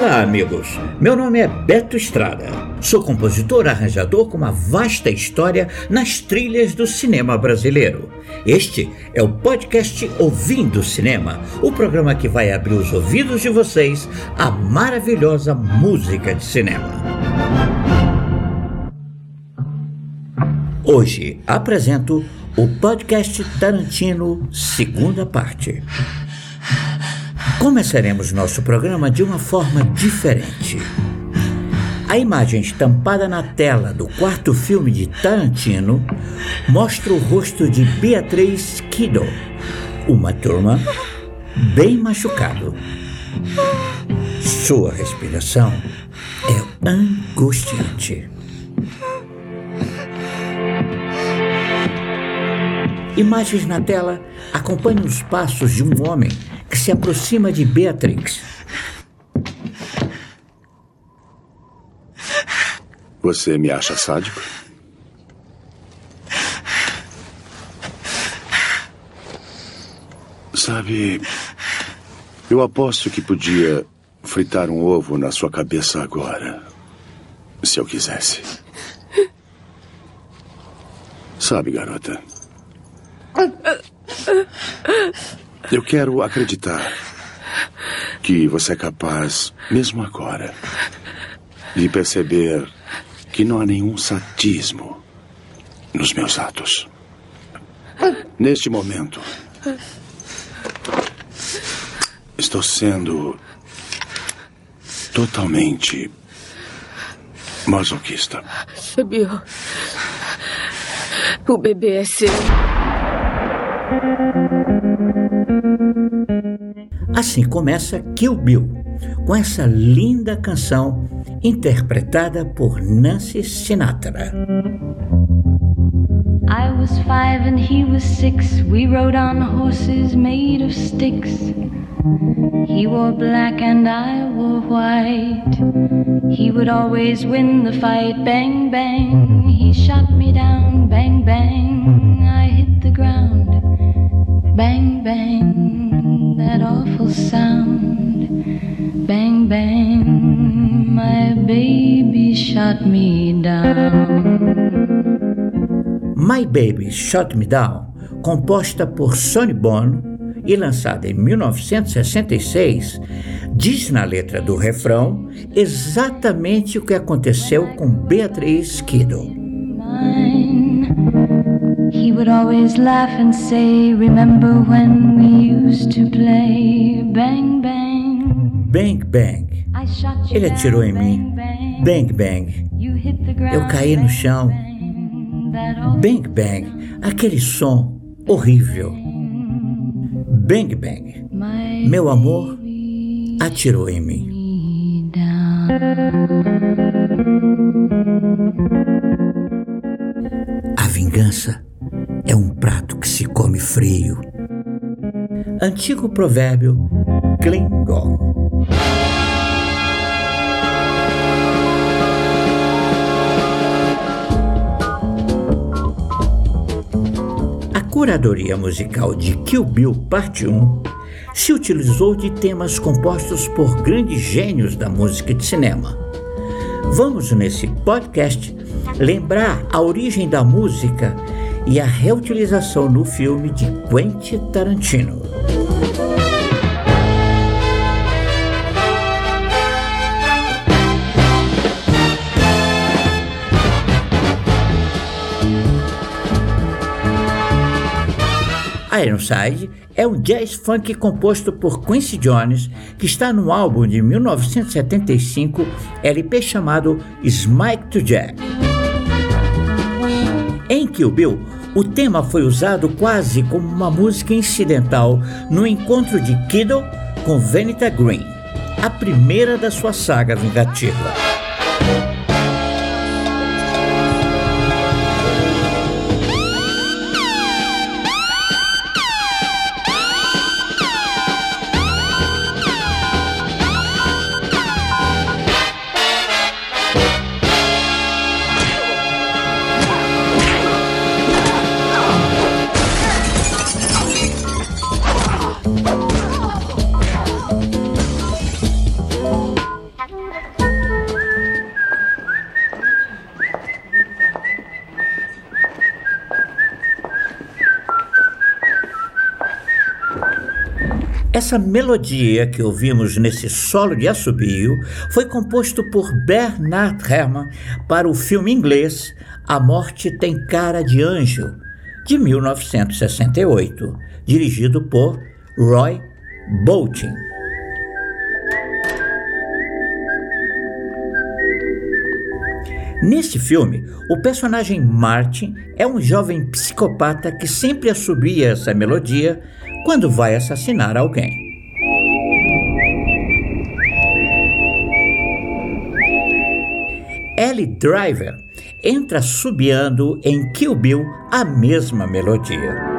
Olá, amigos. Meu nome é Beto Estrada. Sou compositor arranjador com uma vasta história nas trilhas do cinema brasileiro. Este é o podcast Ouvindo Cinema, o programa que vai abrir os ouvidos de vocês à maravilhosa música de cinema. Hoje apresento o podcast Tarantino, segunda parte. Começaremos nosso programa de uma forma diferente. A imagem estampada na tela do quarto filme de Tarantino mostra o rosto de Beatriz Kiddo, uma turma bem machucado. Sua respiração é angustiante. Imagens na tela acompanham os passos de um homem que se aproxima de Beatrix. Você me acha sádico? Sabe, eu aposto que podia fritar um ovo na sua cabeça agora. Se eu quisesse. Sabe, garota? Eu quero acreditar que você é capaz, mesmo agora, de perceber que não há nenhum sadismo nos meus atos. Neste momento, estou sendo totalmente masoquista. Sabia? O bebê é seu. Assim começa Kill Bill, com essa linda canção interpretada por Nancy Sinatra. I was five and he was six. We rode on horses made of sticks. He wore black and I wore white. He would always win the fight. Bang, bang. He shot me down. Bang, bang. I hit the ground. Bang, bang. Awful sound. Bang, bang. My baby shot me down. My Baby Shut Me Down, composta por Sonny Bono e lançada em 1966, diz na letra do refrão exatamente o que aconteceu com Beatriz Kiddo. Would always laugh and say, Remember when we used to play? Bang, bang. Bang Bang. Ele atirou em mim. bang, bang. Eu caí no chão. bang, Bang. Aquele som horrível. Bang Bang. Meu amor atirou em mim. A vingança é um prato que se come frio. Antigo provérbio Klingon. A curadoria musical de Kill Bill Parte 1 se utilizou de temas compostos por grandes gênios da música de cinema. Vamos nesse podcast lembrar a origem da música e a reutilização no filme de Quentin Tarantino. Ironside é um jazz funk composto por Quincy Jones, que está no álbum de 1975, LP chamado Smike to Jack. Kill Bill, o tema foi usado quase como uma música incidental no encontro de Kiddo com Venita Green, a primeira da sua saga vingativa. Essa melodia que ouvimos nesse solo de assobio foi composto por Bernard Herrmann para o filme inglês A Morte Tem Cara de Anjo, de 1968, dirigido por Roy Bolton. Nesse filme, o personagem Martin é um jovem psicopata que sempre assobia essa melodia quando vai assassinar alguém. Ellie Driver entra subiando em Kill Bill a mesma melodia.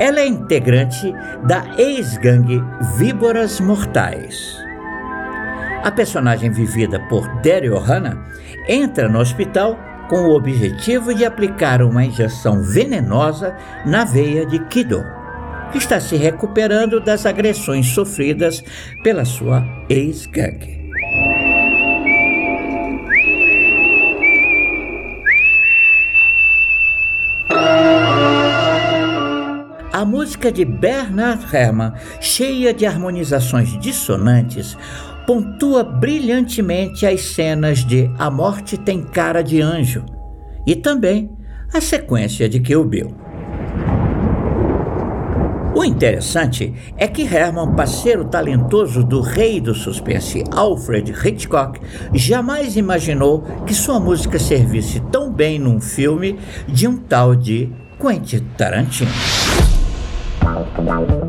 Ela é integrante da ex-gangue Víboras Mortais. A personagem vivida por Daryl Hannah entra no hospital com o objetivo de aplicar uma injeção venenosa na veia de Kido, que está se recuperando das agressões sofridas pela sua ex-gangue. A música de Bernard Herrmann, cheia de harmonizações dissonantes, pontua brilhantemente as cenas de A Morte Tem Cara de Anjo e também a sequência de Kill Bill. O interessante é que Herman, parceiro talentoso do rei do suspense Alfred Hitchcock, jamais imaginou que sua música servisse tão bem num filme de um tal de Quentin Tarantino. A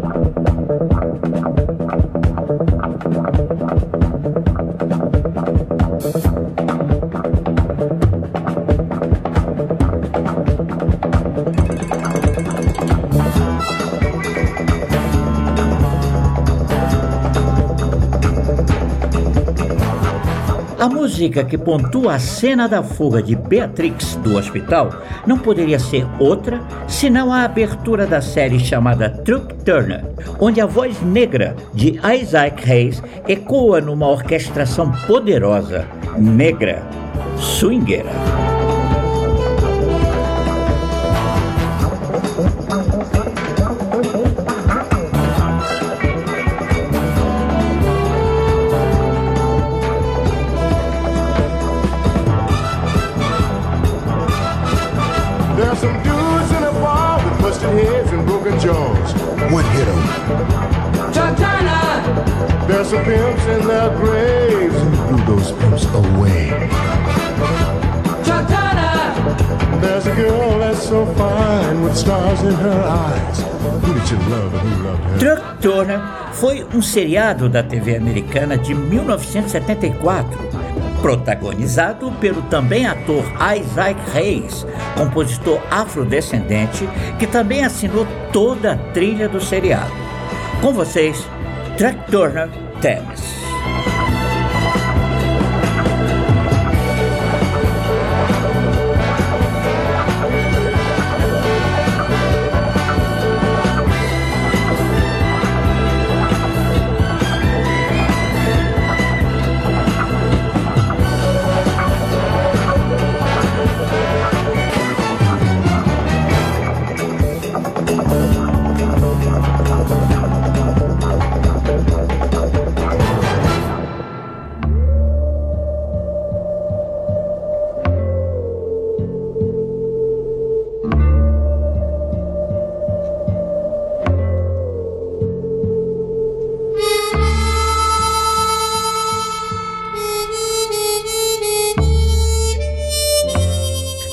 música que pontua a cena da fuga de Beatrix do hospital não poderia ser outra senão a abertura da série chamada Truck Turner, onde a voz negra de Isaac Hayes ecoa numa orquestração poderosa, negra, swingueira. Chantana! There's some pimps in their graves. Who blew those pimps away? Chantana! There's a girl that's so fine with stars in her eyes. Who did you love and who loved her? Truck Turner foi um seriado da TV americana de 1974 protagonizado pelo também ator Isaac Hayes, compositor afrodescendente que também assinou toda a trilha do seriado. Com vocês, Track Turner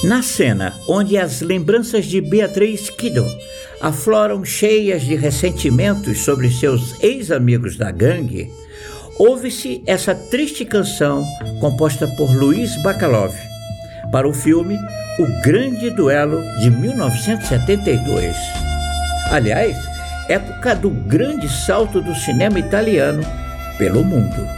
Na cena onde as lembranças de Beatriz Kiddo afloram cheias de ressentimentos sobre seus ex-amigos da gangue, ouve-se essa triste canção composta por Luiz Bacalov para o filme O Grande Duelo de 1972. Aliás, época do grande salto do cinema italiano pelo mundo.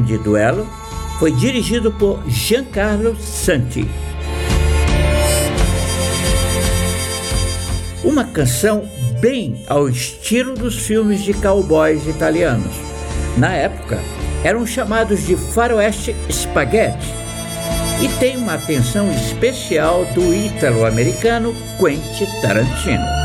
Grande Duelo foi dirigido por Giancarlo Santi. Uma canção bem ao estilo dos filmes de cowboys italianos. Na época, eram chamados de faroeste spaghetti e tem uma atenção especial do ítalo-americano Quentin Tarantino.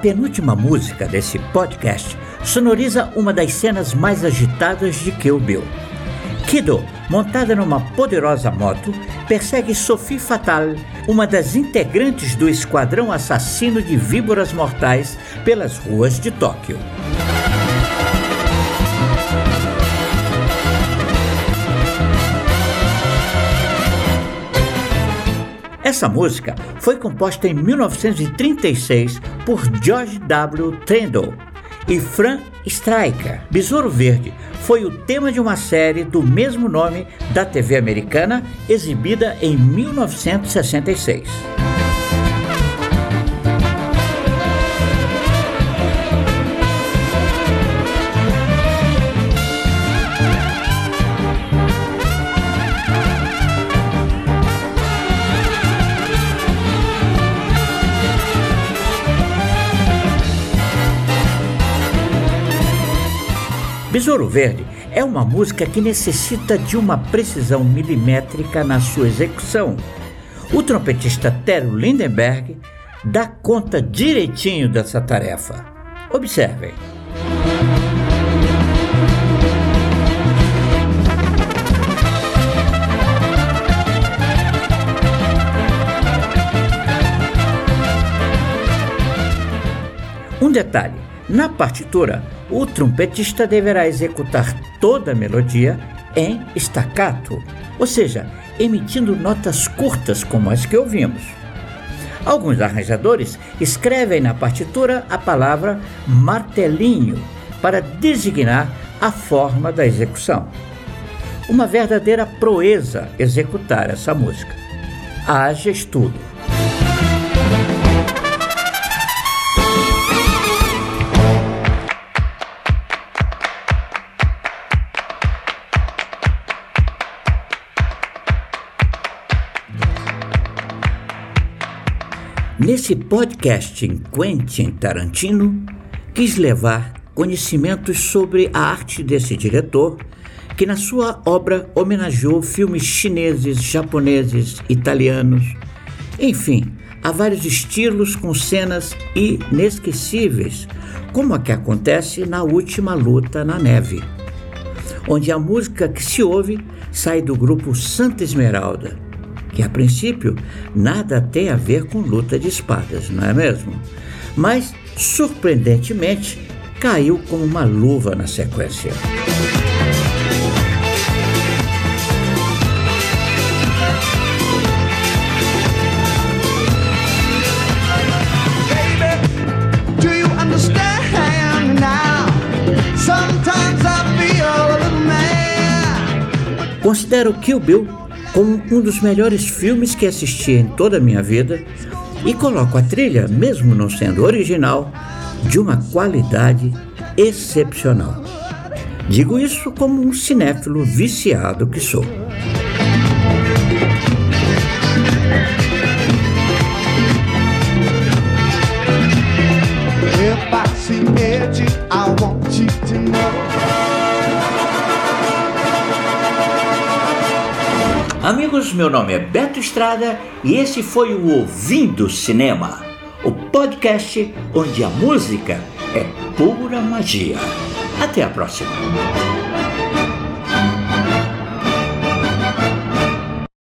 Penúltima música desse podcast sonoriza uma das cenas mais agitadas de Kill Bill. Kido, montada numa poderosa moto, persegue Sophie Fatal, uma das integrantes do esquadrão assassino de víboras mortais, pelas ruas de Tóquio. Essa música foi composta em 1936 por George W. Trendle e Fran Stryker. Besouro Verde foi o tema de uma série do mesmo nome da TV americana, exibida em 1966. Besouro Verde é uma música que necessita de uma precisão milimétrica na sua execução. O trompetista Terry Lindenberg dá conta direitinho dessa tarefa. Observem. Um detalhe: na partitura, o trompetista deverá executar toda a melodia em staccato, ou seja, emitindo notas curtas como as que ouvimos. Alguns arranjadores escrevem na partitura a palavra martelinho para designar a forma da execução. Uma verdadeira proeza executar essa música. Haja estudo. Nesse podcast em Quentin Tarantino, quis levar conhecimentos sobre a arte desse diretor, que na sua obra homenageou filmes chineses, japoneses, italianos, enfim, há vários estilos com cenas inesquecíveis, como a que acontece na última luta na neve, onde a música que se ouve sai do grupo Santa Esmeralda que a princípio nada tem a ver com luta de espadas, não é mesmo? Mas, surpreendentemente, caiu como uma luva na sequência. Considero Kill Bill como um dos melhores filmes que assisti em toda a minha vida e coloco a trilha, mesmo não sendo original, de uma qualidade excepcional. Digo isso como um cinéfilo viciado que sou. Meu nome é Beto Estrada e esse foi o Ouvindo Cinema, o podcast onde a música é pura magia. Até a próxima.